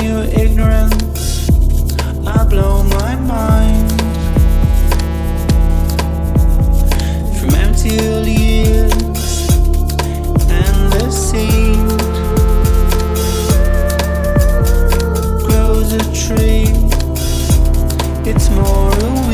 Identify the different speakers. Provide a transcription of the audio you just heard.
Speaker 1: new ignorance. I blow my mind from empty years and the seed grows a tree. It's more a